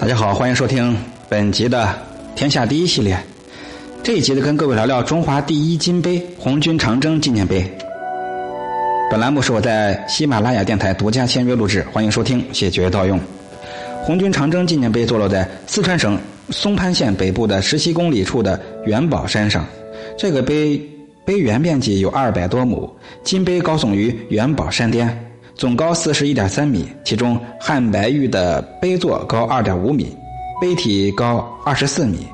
大家好，欢迎收听本集的《天下第一》系列。这一集呢，跟各位聊聊中华第一金杯——红军长征纪念碑。本栏目是我在喜马拉雅电台独家签约录制，欢迎收听，谢绝盗用。红军长征纪念碑坐落在四川省松潘县北部的十七公里处的元宝山上。这个碑碑原面积有二百多亩，金碑高耸于元宝山巅。总高四十一点三米，其中汉白玉的碑座高二点五米，碑体高二十四米，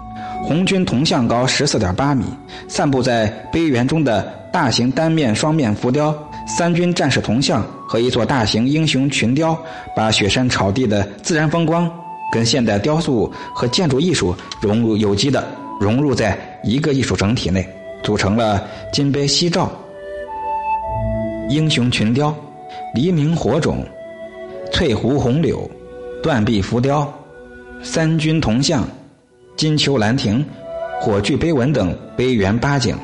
红军铜像高十四点八米。散布在碑园中的大型单面、双面浮雕、三军战士铜像和一座大型英雄群雕，把雪山草地的自然风光跟现代雕塑和建筑艺术融入有机的融入在一个艺术整体内，组成了金碑夕照、英雄群雕。黎明火种、翠湖红柳、断壁浮雕、三军铜像、金秋兰亭、火炬碑文等碑园八景。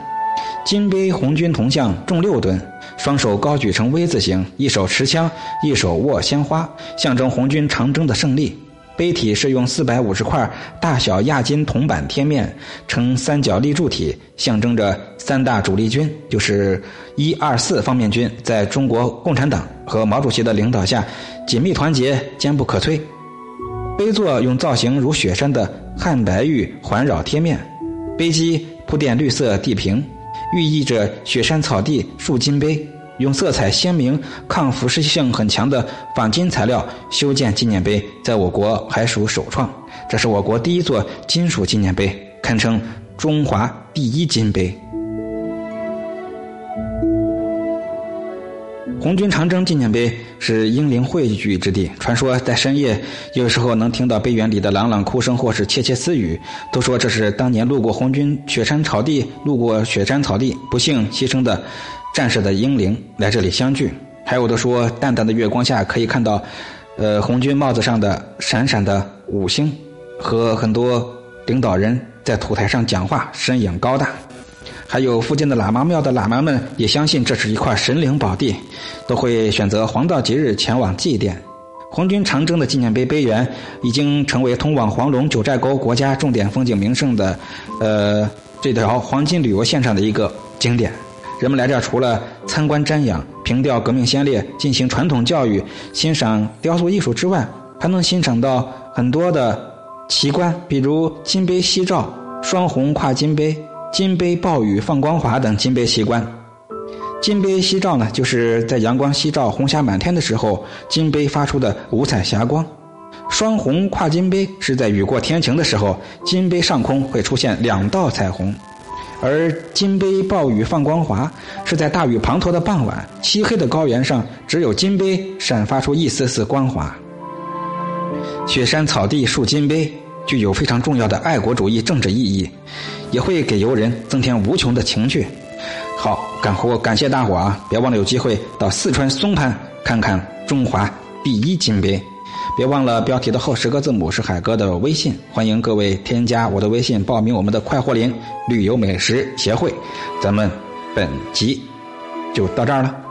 金碑红军铜像重六吨，双手高举成 V 字形，一手持枪，一手握鲜花，象征红军长征的胜利。碑体是用四百五十块大小亚金铜板贴面，呈三角立柱体，象征着三大主力军，就是一二四方面军，在中国共产党和毛主席的领导下，紧密团结，坚不可摧。碑座用造型如雪山的汉白玉环绕贴面，碑基铺垫绿色地坪，寓意着雪山草地树金碑。用色彩鲜明、抗腐蚀性很强的仿金材料修建纪念碑，在我国还属首创。这是我国第一座金属纪念碑，堪称中华第一金碑。红军长征纪念碑是英灵汇聚之地，传说在深夜，有时候能听到碑园里的朗朗哭声或是窃窃私语，都说这是当年路过红军雪山草地、路过雪山草地不幸牺牲的。战士的英灵来这里相聚，还有的说，淡淡的月光下可以看到，呃，红军帽子上的闪闪的五星，和很多领导人在土台上讲话，身影高大。还有附近的喇嘛庙的喇嘛们也相信这是一块神灵宝地，都会选择黄道吉日前往祭奠。红军长征的纪念碑碑园已经成为通往黄龙九寨沟国家重点风景名胜的，呃，这条黄金旅游线上的一个景点。人们来这儿除了参观瞻仰、凭吊革命先烈、进行传统教育、欣赏雕塑艺术之外，还能欣赏到很多的奇观，比如金杯夕照、双红跨金杯、金杯暴雨放光华等金杯奇观。金杯夕照呢，就是在阳光夕照、红霞满天的时候，金杯发出的五彩霞光；双红跨金杯是在雨过天晴的时候，金杯上空会出现两道彩虹。而金杯暴雨放光华，是在大雨滂沱的傍晚，漆黑的高原上，只有金杯闪发出一丝丝光华。雪山草地树金杯，具有非常重要的爱国主义政治意义，也会给游人增添无穷的情趣。好，感活感谢大伙啊！别忘了有机会到四川松潘看看中华第一金碑。别忘了标题的后十个字母是海哥的微信，欢迎各位添加我的微信报名我们的快活林旅游美食协会。咱们本集就到这儿了。